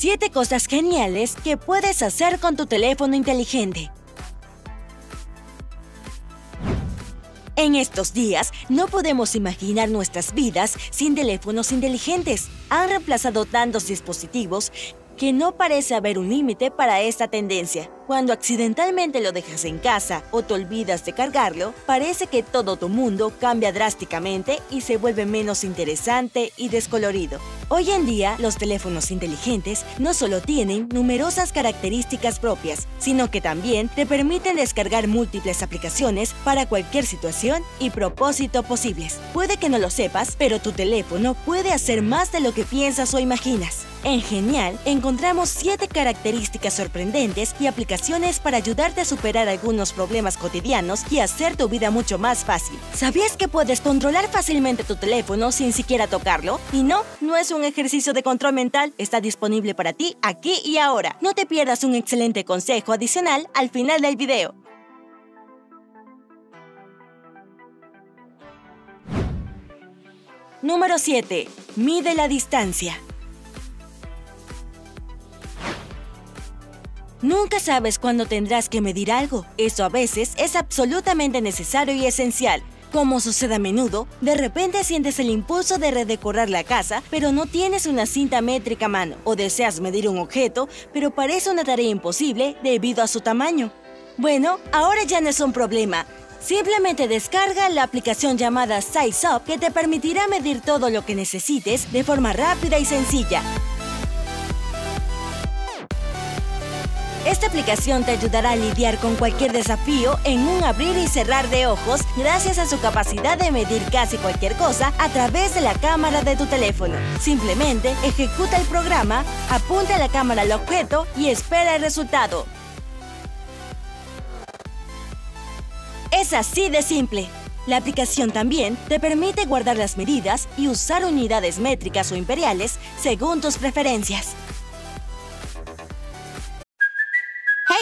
7 cosas geniales que puedes hacer con tu teléfono inteligente. En estos días no podemos imaginar nuestras vidas sin teléfonos inteligentes. Han reemplazado tantos dispositivos que no parece haber un límite para esta tendencia. Cuando accidentalmente lo dejas en casa o te olvidas de cargarlo, parece que todo tu mundo cambia drásticamente y se vuelve menos interesante y descolorido. Hoy en día, los teléfonos inteligentes no solo tienen numerosas características propias, sino que también te permiten descargar múltiples aplicaciones para cualquier situación y propósito posibles. Puede que no lo sepas, pero tu teléfono puede hacer más de lo que piensas o imaginas. En Genial encontramos 7 características sorprendentes y aplicaciones para ayudarte a superar algunos problemas cotidianos y hacer tu vida mucho más fácil. ¿Sabías que puedes controlar fácilmente tu teléfono sin siquiera tocarlo? Y no, no es un ejercicio de control mental, está disponible para ti aquí y ahora. No te pierdas un excelente consejo adicional al final del video. Número 7. Mide la distancia. Nunca sabes cuándo tendrás que medir algo. Eso a veces es absolutamente necesario y esencial. Como sucede a menudo, de repente sientes el impulso de redecorar la casa, pero no tienes una cinta métrica a mano, o deseas medir un objeto, pero parece una tarea imposible debido a su tamaño. Bueno, ahora ya no es un problema. Simplemente descarga la aplicación llamada SizeUp que te permitirá medir todo lo que necesites de forma rápida y sencilla. Esta aplicación te ayudará a lidiar con cualquier desafío en un abrir y cerrar de ojos gracias a su capacidad de medir casi cualquier cosa a través de la cámara de tu teléfono. Simplemente ejecuta el programa, apunta la cámara al objeto y espera el resultado. Es así de simple. La aplicación también te permite guardar las medidas y usar unidades métricas o imperiales según tus preferencias.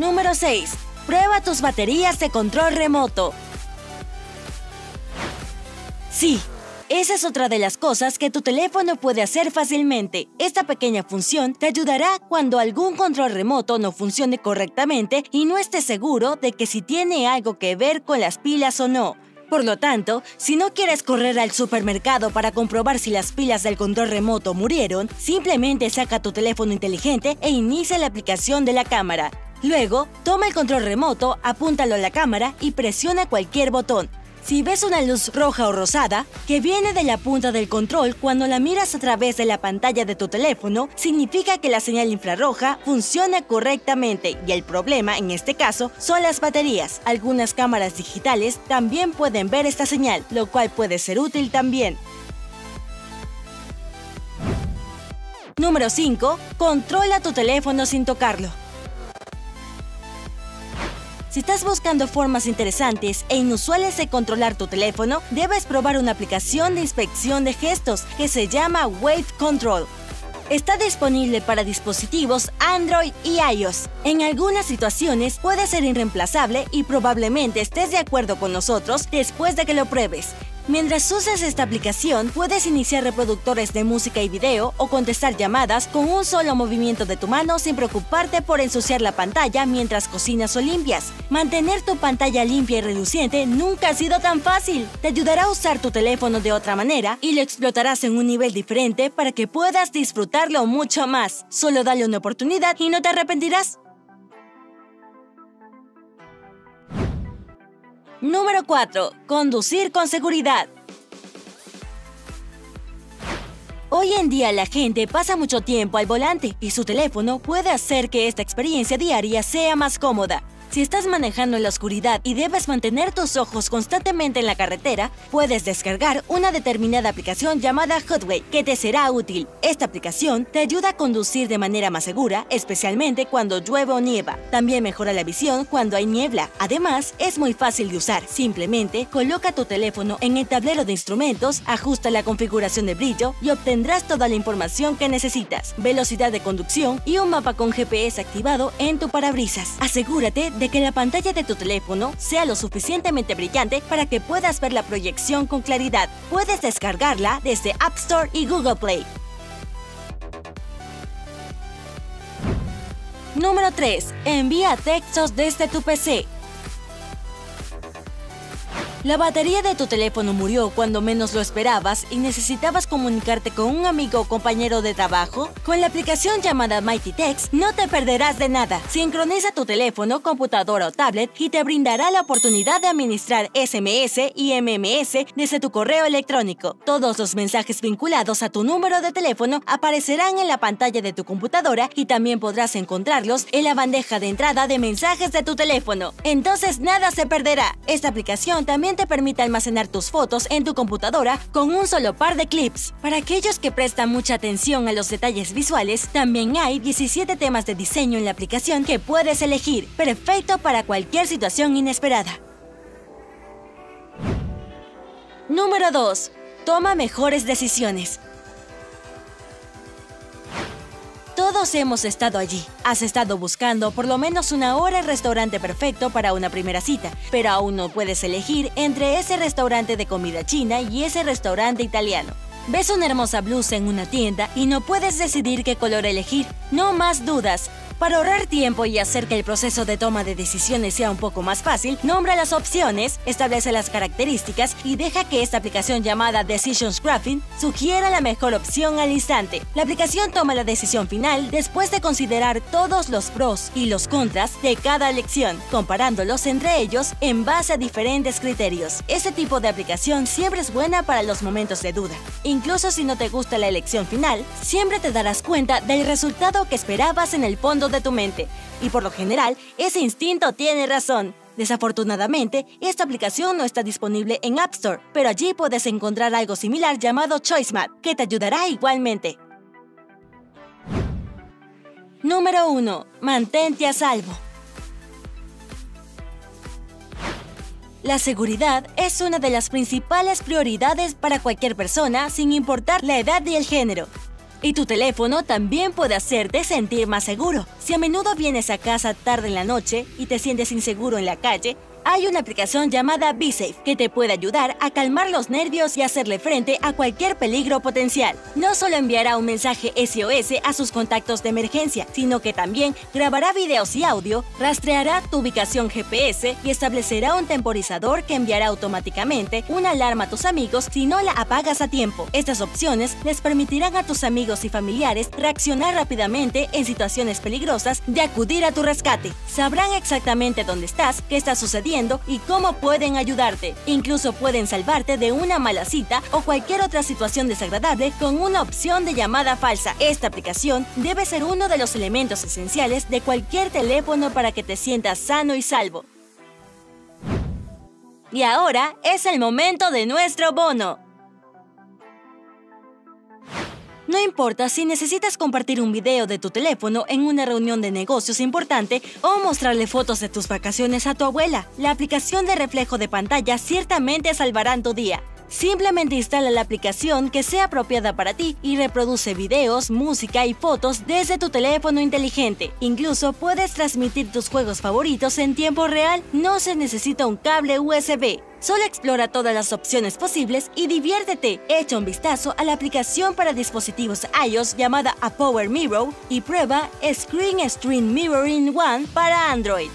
Número 6. Prueba tus baterías de control remoto. Sí, esa es otra de las cosas que tu teléfono puede hacer fácilmente. Esta pequeña función te ayudará cuando algún control remoto no funcione correctamente y no estés seguro de que si tiene algo que ver con las pilas o no. Por lo tanto, si no quieres correr al supermercado para comprobar si las pilas del control remoto murieron, simplemente saca tu teléfono inteligente e inicia la aplicación de la cámara. Luego, toma el control remoto, apúntalo a la cámara y presiona cualquier botón. Si ves una luz roja o rosada que viene de la punta del control cuando la miras a través de la pantalla de tu teléfono, significa que la señal infrarroja funciona correctamente y el problema en este caso son las baterías. Algunas cámaras digitales también pueden ver esta señal, lo cual puede ser útil también. Número 5. Controla tu teléfono sin tocarlo. Si estás buscando formas interesantes e inusuales de controlar tu teléfono, debes probar una aplicación de inspección de gestos que se llama Wave Control. Está disponible para dispositivos Android y iOS. En algunas situaciones puede ser irreemplazable y probablemente estés de acuerdo con nosotros después de que lo pruebes. Mientras usas esta aplicación, puedes iniciar reproductores de música y video o contestar llamadas con un solo movimiento de tu mano sin preocuparte por ensuciar la pantalla mientras cocinas o limpias. Mantener tu pantalla limpia y reluciente nunca ha sido tan fácil. Te ayudará a usar tu teléfono de otra manera y lo explotarás en un nivel diferente para que puedas disfrutarlo mucho más. Solo dale una oportunidad y no te arrepentirás. Número 4. Conducir con seguridad. Hoy en día la gente pasa mucho tiempo al volante y su teléfono puede hacer que esta experiencia diaria sea más cómoda. Si estás manejando en la oscuridad y debes mantener tus ojos constantemente en la carretera, puedes descargar una determinada aplicación llamada Hotway que te será útil. Esta aplicación te ayuda a conducir de manera más segura, especialmente cuando llueve o nieva. También mejora la visión cuando hay niebla. Además, es muy fácil de usar. Simplemente coloca tu teléfono en el tablero de instrumentos, ajusta la configuración de brillo y obtendrás toda la información que necesitas, velocidad de conducción y un mapa con GPS activado en tu parabrisas. Asegúrate de que la pantalla de tu teléfono sea lo suficientemente brillante para que puedas ver la proyección con claridad. Puedes descargarla desde App Store y Google Play. Número 3. Envía textos desde tu PC. La batería de tu teléfono murió cuando menos lo esperabas y necesitabas comunicarte con un amigo o compañero de trabajo. Con la aplicación llamada Mighty Text no te perderás de nada. Sincroniza tu teléfono, computadora o tablet y te brindará la oportunidad de administrar SMS y MMS desde tu correo electrónico. Todos los mensajes vinculados a tu número de teléfono aparecerán en la pantalla de tu computadora y también podrás encontrarlos en la bandeja de entrada de mensajes de tu teléfono. Entonces nada se perderá. Esta aplicación también te permite almacenar tus fotos en tu computadora con un solo par de clips. Para aquellos que prestan mucha atención a los detalles visuales, también hay 17 temas de diseño en la aplicación que puedes elegir, perfecto para cualquier situación inesperada. Número 2. Toma mejores decisiones. Todos hemos estado allí. Has estado buscando por lo menos una hora el restaurante perfecto para una primera cita, pero aún no puedes elegir entre ese restaurante de comida china y ese restaurante italiano. Ves una hermosa blusa en una tienda y no puedes decidir qué color elegir. No más dudas. Para ahorrar tiempo y hacer que el proceso de toma de decisiones sea un poco más fácil, nombra las opciones, establece las características y deja que esta aplicación llamada Decisions Graphing sugiera la mejor opción al instante. La aplicación toma la decisión final después de considerar todos los pros y los contras de cada elección, comparándolos entre ellos en base a diferentes criterios. Este tipo de aplicación siempre es buena para los momentos de duda. Incluso si no te gusta la elección final, siempre te darás cuenta del resultado que esperabas en el fondo de tu mente. Y por lo general, ese instinto tiene razón. Desafortunadamente, esta aplicación no está disponible en App Store, pero allí puedes encontrar algo similar llamado ChoiceMap, que te ayudará igualmente. Número 1. Mantente a salvo. La seguridad es una de las principales prioridades para cualquier persona sin importar la edad y el género. Y tu teléfono también puede hacerte sentir más seguro. Si a menudo vienes a casa tarde en la noche y te sientes inseguro en la calle, hay una aplicación llamada BeSafe que te puede ayudar a calmar los nervios y hacerle frente a cualquier peligro potencial. No solo enviará un mensaje SOS a sus contactos de emergencia, sino que también grabará videos y audio, rastreará tu ubicación GPS y establecerá un temporizador que enviará automáticamente una alarma a tus amigos si no la apagas a tiempo. Estas opciones les permitirán a tus amigos y familiares reaccionar rápidamente en situaciones peligrosas de acudir a tu rescate. Sabrán exactamente dónde estás, qué está sucediendo y cómo pueden ayudarte. Incluso pueden salvarte de una mala cita o cualquier otra situación desagradable con una opción de llamada falsa. Esta aplicación debe ser uno de los elementos esenciales de cualquier teléfono para que te sientas sano y salvo. Y ahora es el momento de nuestro bono. No importa si necesitas compartir un video de tu teléfono en una reunión de negocios importante o mostrarle fotos de tus vacaciones a tu abuela, la aplicación de reflejo de pantalla ciertamente salvarán tu día. Simplemente instala la aplicación que sea apropiada para ti y reproduce videos, música y fotos desde tu teléfono inteligente. Incluso puedes transmitir tus juegos favoritos en tiempo real. No se necesita un cable USB. Solo explora todas las opciones posibles y diviértete. Echa un vistazo a la aplicación para dispositivos iOS llamada A Power Mirror y prueba Screen Stream Mirroring One para Android.